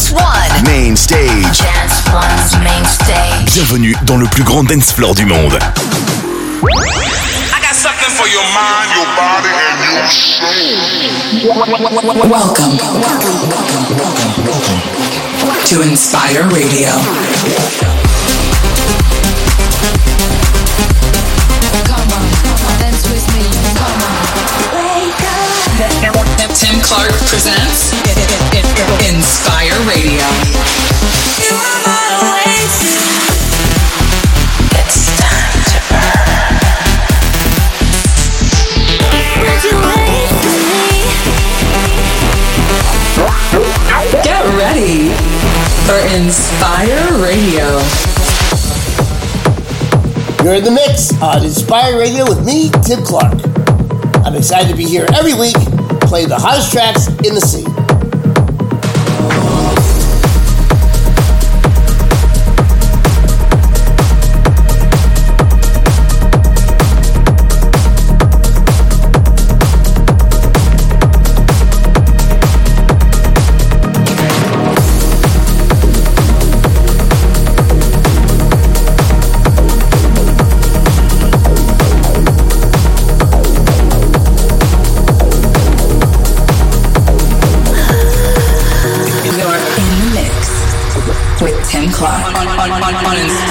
Dance One. Main stage. Dance One's main stage. Bienvenue dans le plus grand dance floor du monde. I got something for your mind, your body, and your soul. Welcome to Inspire Radio. Come on, dance with me. Come on. Tim Clark presents Inspire Radio. It's time to burn. Get ready for Inspire Radio. You're in the mix on Inspire Radio with me, Tim Clark. I'm excited to be here every week playing the hottest tracks in the scene. Clark on, on, on,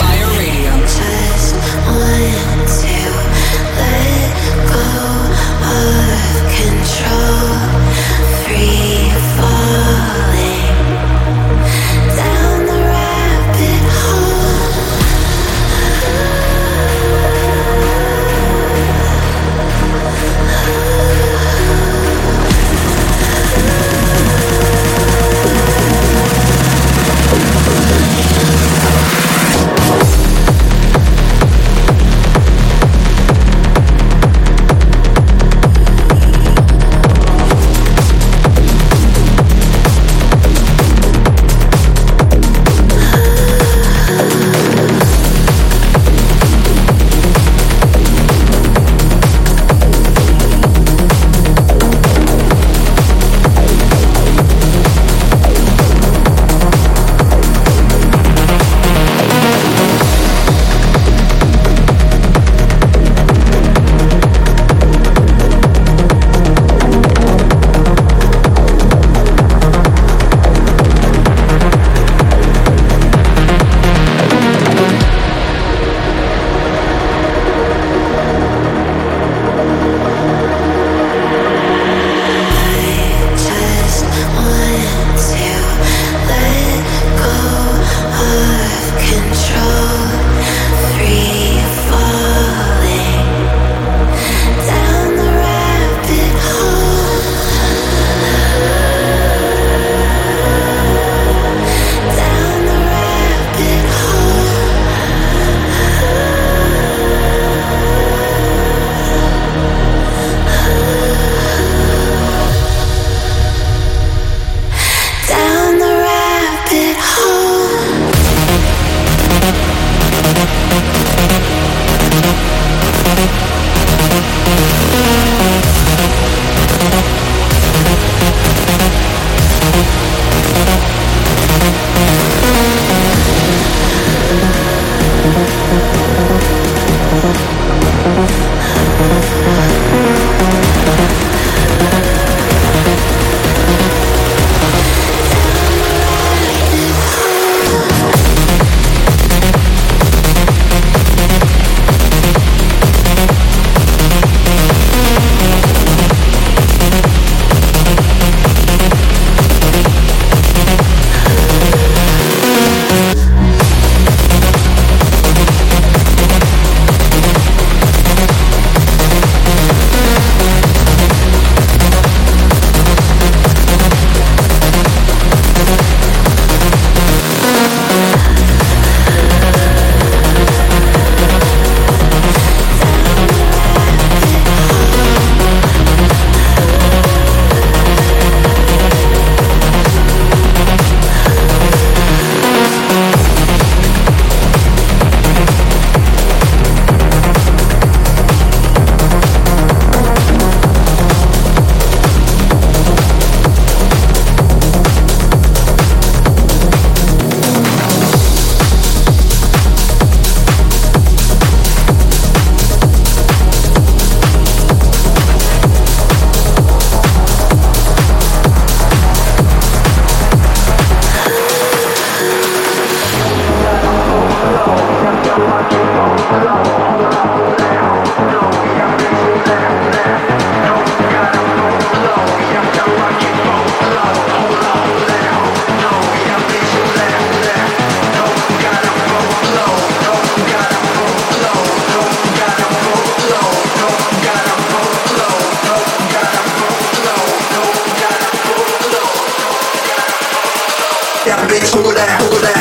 that.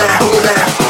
that, who that?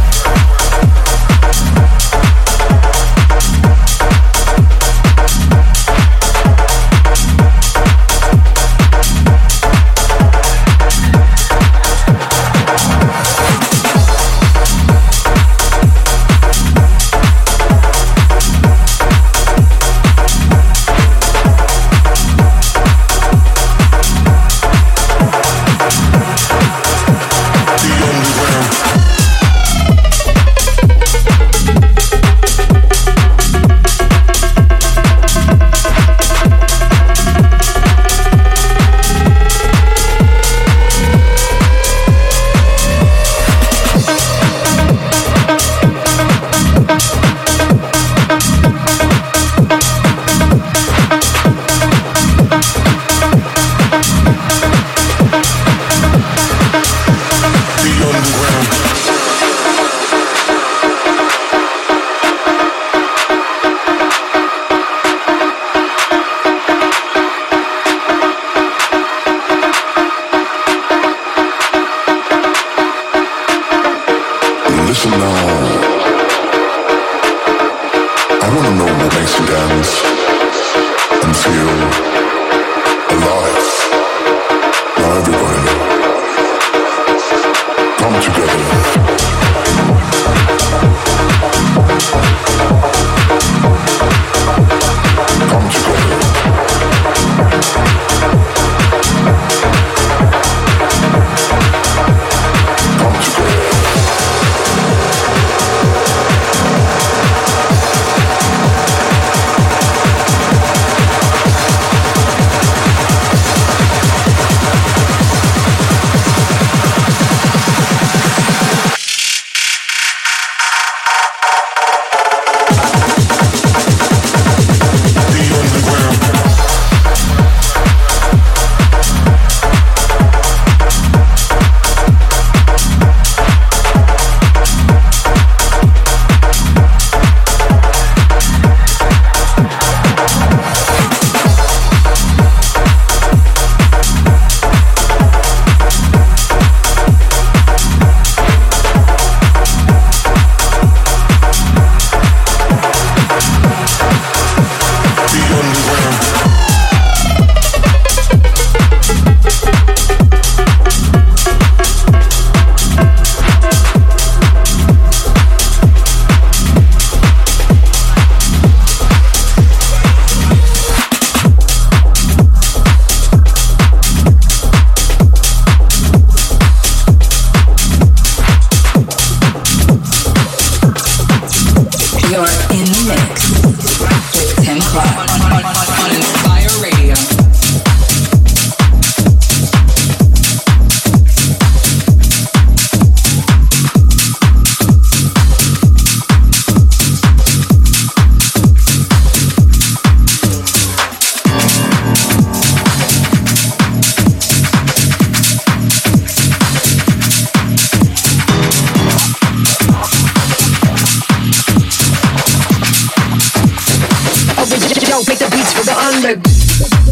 London.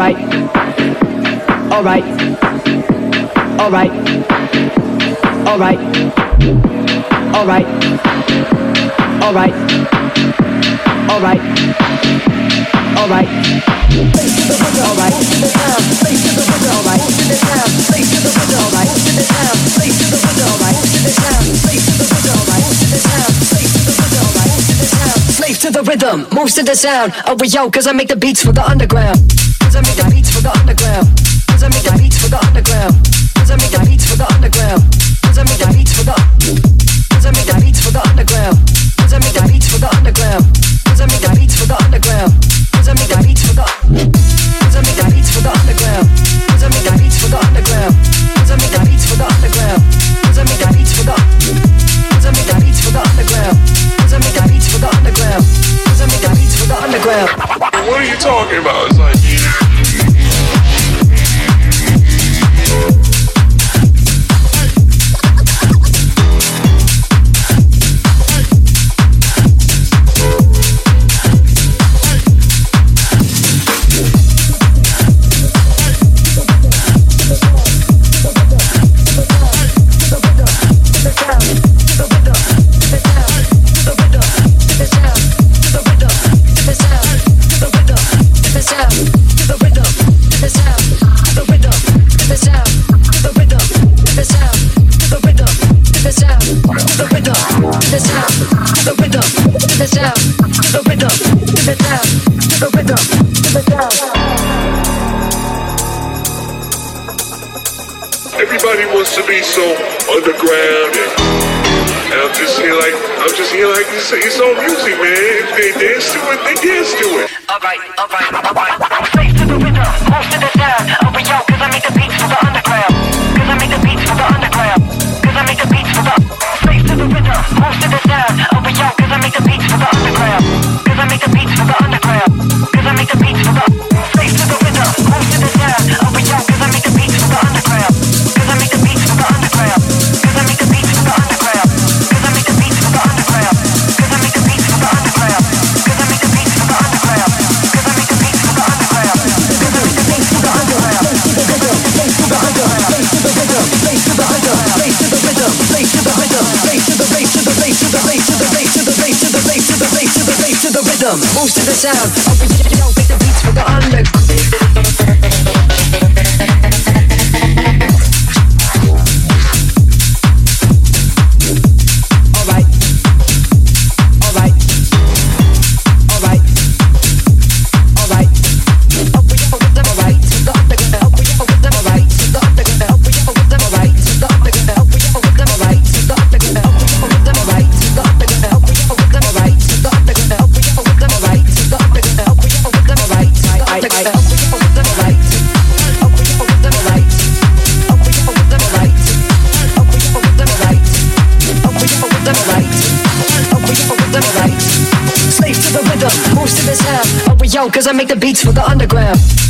Right. All right. All right. All right. All right. Slave to the rhythm, moves to the sound. Oh, yo, cause I make the beats for the underground. Cause I make the beats for the underground. Cause I make for the underground. Cause I make the so underground and, and I'm just here like I'm just here like it's, it's all music, man. If they dance to it, they dance to it. Alright, alright, alright. I'm to the rhythm, most of the time. Over yo, cause I make the beats for the underground. Cause I make the beats for the underground. Cause I make the beats for the safe to the rhythm, most of the time. Over yo, cause I make the beats for the underground. Cause I make the beats for the underground. Cause I make the beats for the safe to the rhythm, most moves to the sound. Oh, but you don't think the beats forgotten. Underground.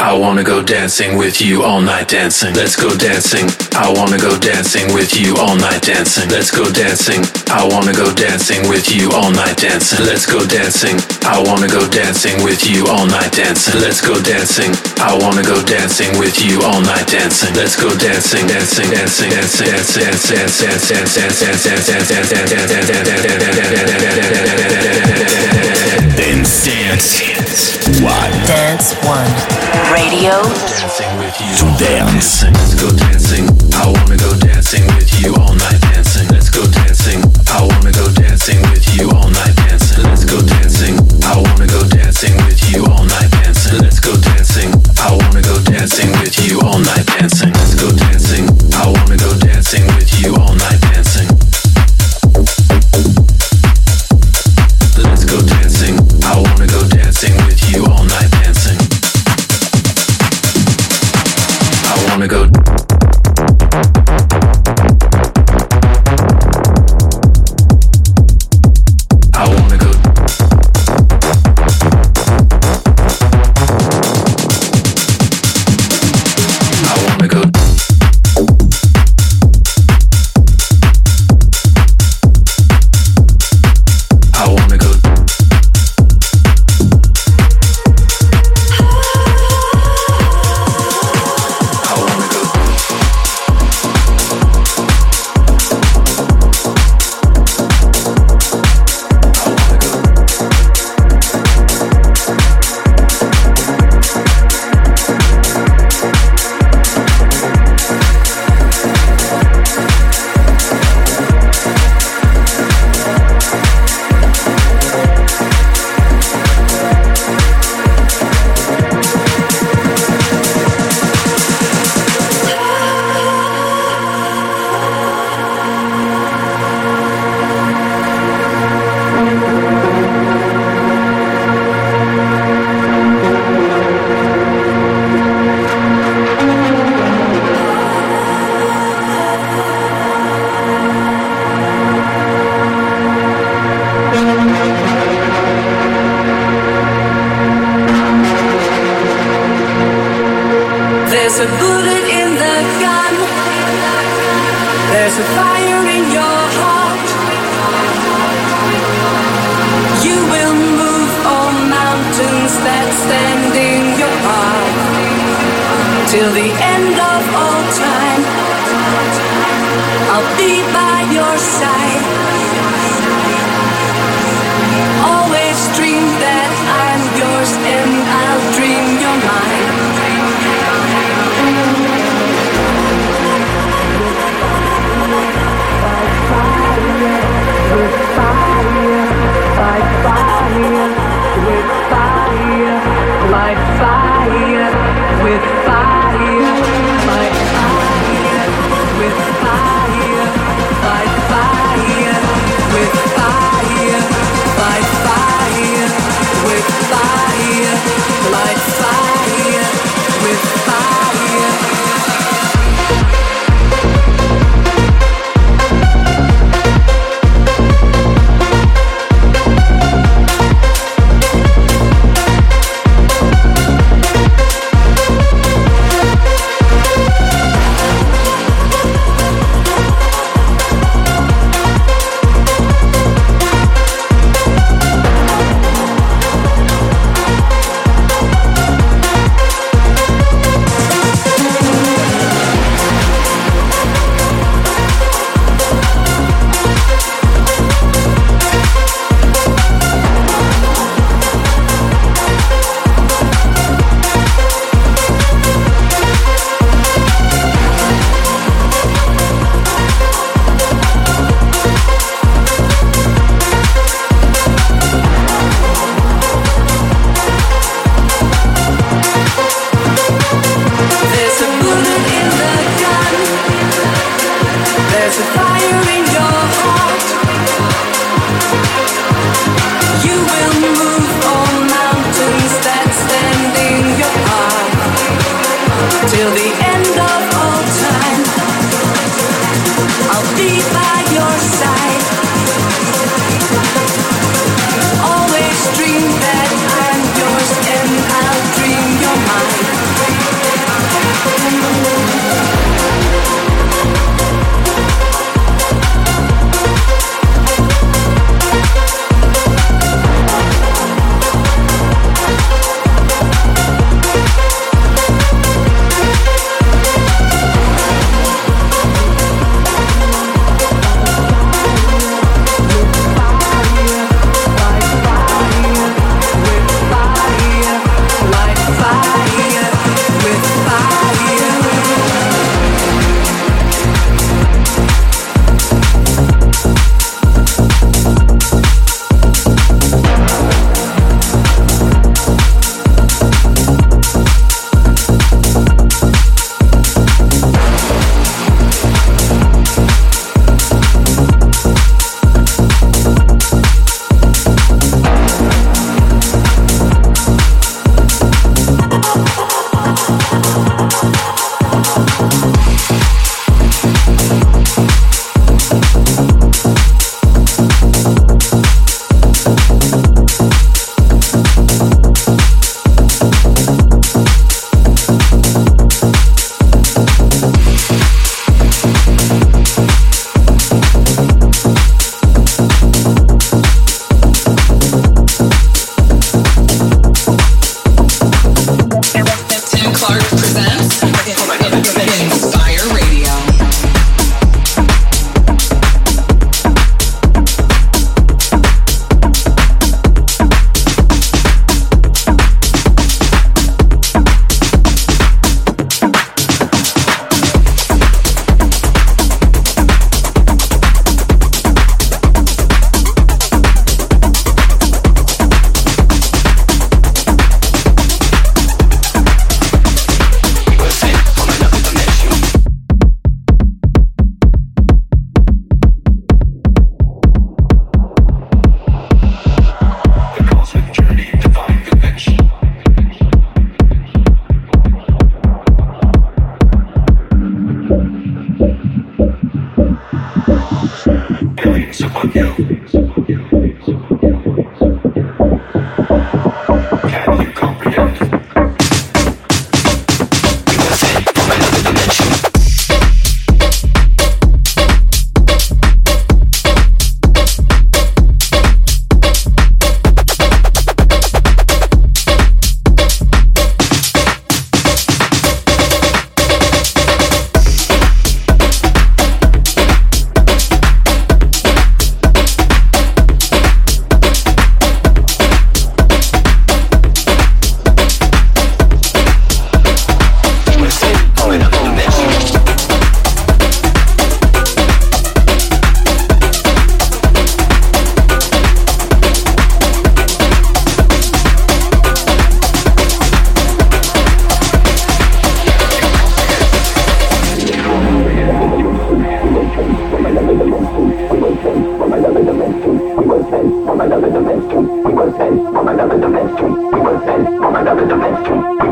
I wanna go dancing with you all night dancing. Let's go dancing. I wanna go dancing with you all night dancing. Let's go dancing. I wanna go dancing with you all night dancing. Let's go dancing. I wanna go dancing with you all night dancing. Let's go dancing. I wanna go dancing with you all night dancing. Let's go dancing, dancing, dancing, dancing, dancing, dancing, dancing, dancing, dancing, dancing, dancing, Dance, dance. One. Dance One. Radio. Dancing with you. To dance. Let's go dancing. I wanna go dancing with you all night dancing. Let's go dancing. I wanna go dancing with you all night dancing. Let's go dancing. I wanna go dancing with you all night dancing. Let's go dancing. I wanna go dancing with you all night dancing. Let's go dancing. I wanna go dancing with you all night till the end of all time. I'll be by your side. Always dream that I'm yours and I'll dream your mind. mine. By fire, by fire, by fire.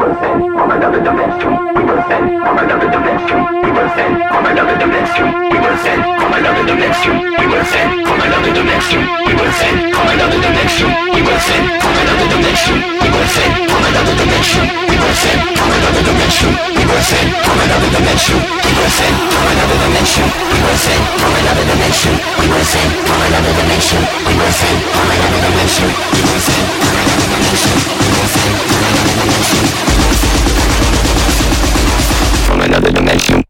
Elephant another dimension. We will send from another dimension. We will send from another dimension. We will send from another dimension. We will send from another dimension. We will send from another dimension. We will send from another dimension. We will send from another dimension. We will send from another dimension. We will send from another dimension. We will send from another dimension. We will send from another dimension. We will send from another dimension. We will send from another dimension. We will send from another dimension. We will send from another dimension. We will send from another dimension another dimension.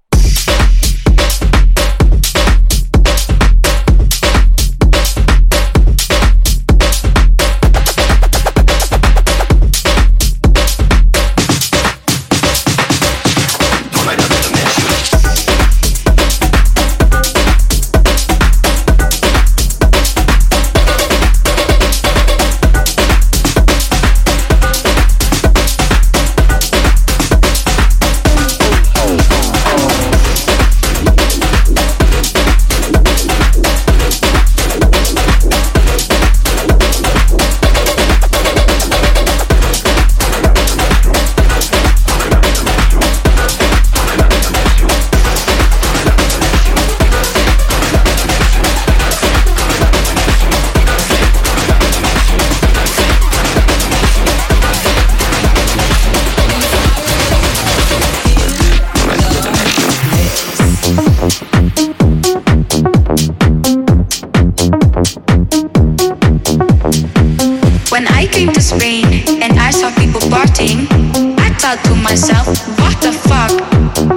what the fuck?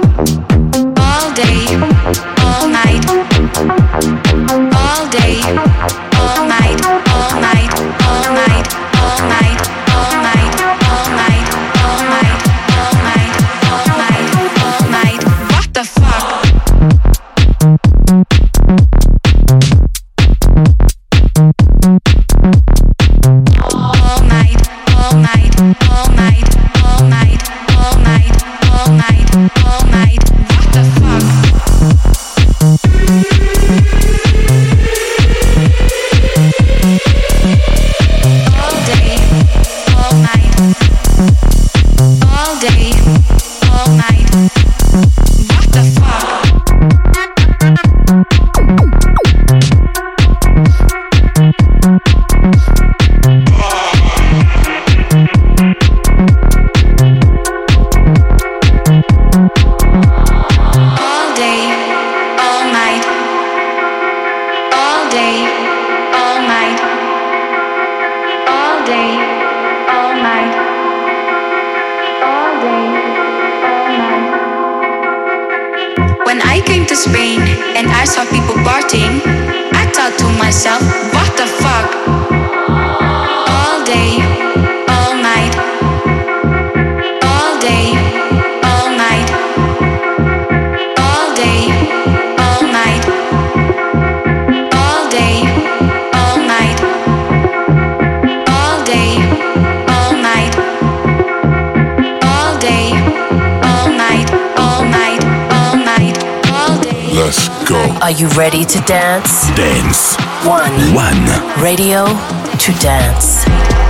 Radio to Dance.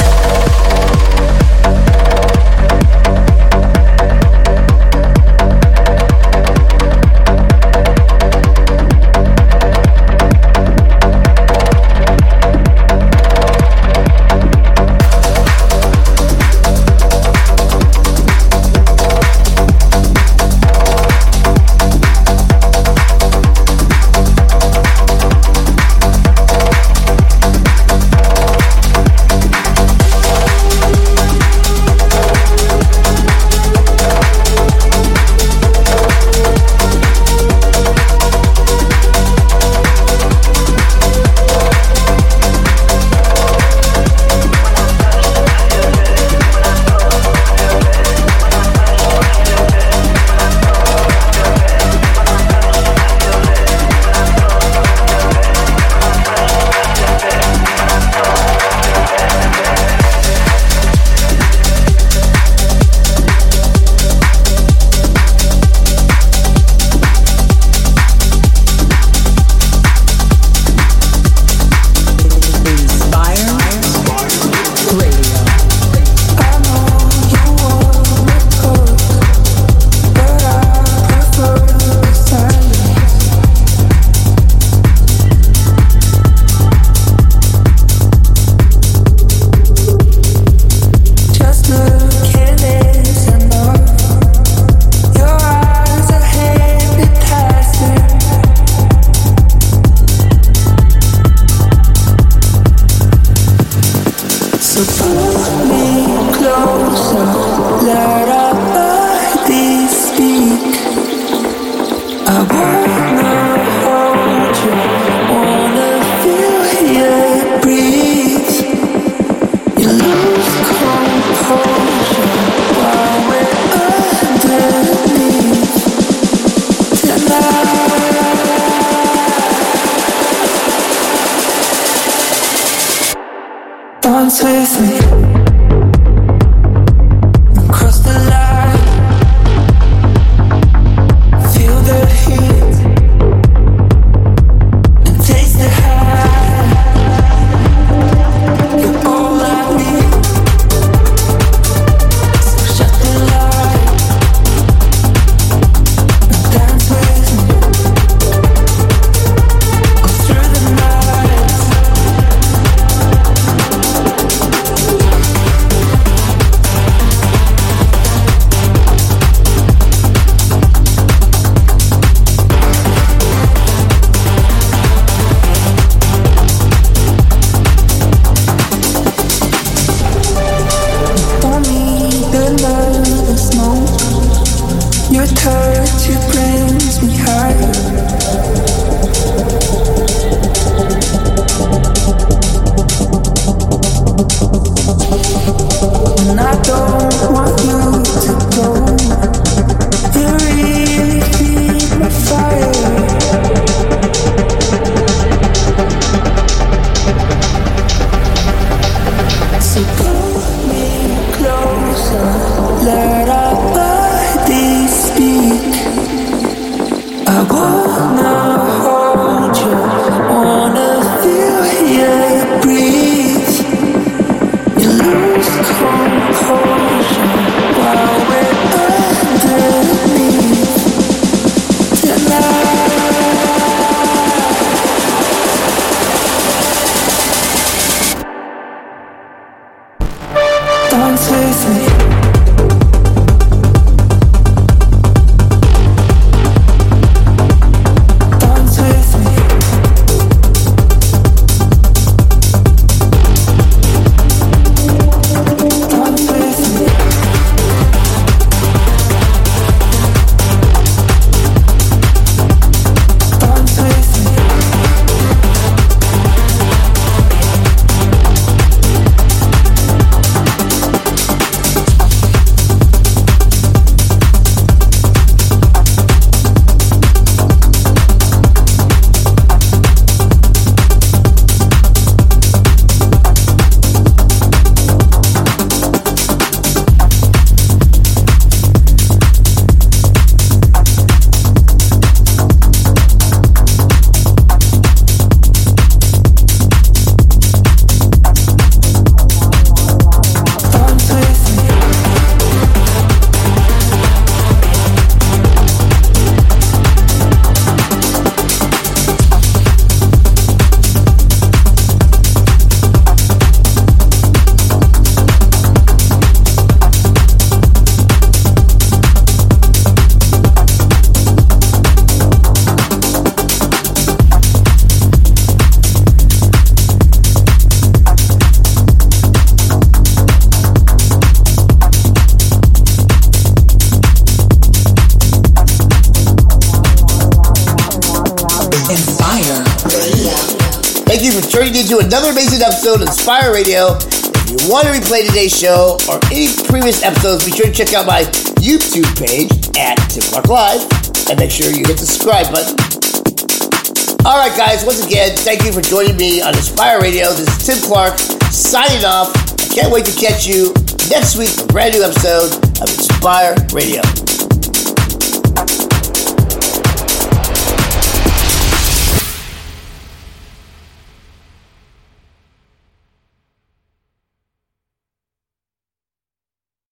Episode of Inspire Radio. If you want to replay today's show or any previous episodes, be sure to check out my YouTube page at Tim Clark Live and make sure you hit the subscribe button. All right, guys, once again, thank you for joining me on Inspire Radio. This is Tim Clark signing off. I can't wait to catch you next week for a brand new episode of Inspire Radio.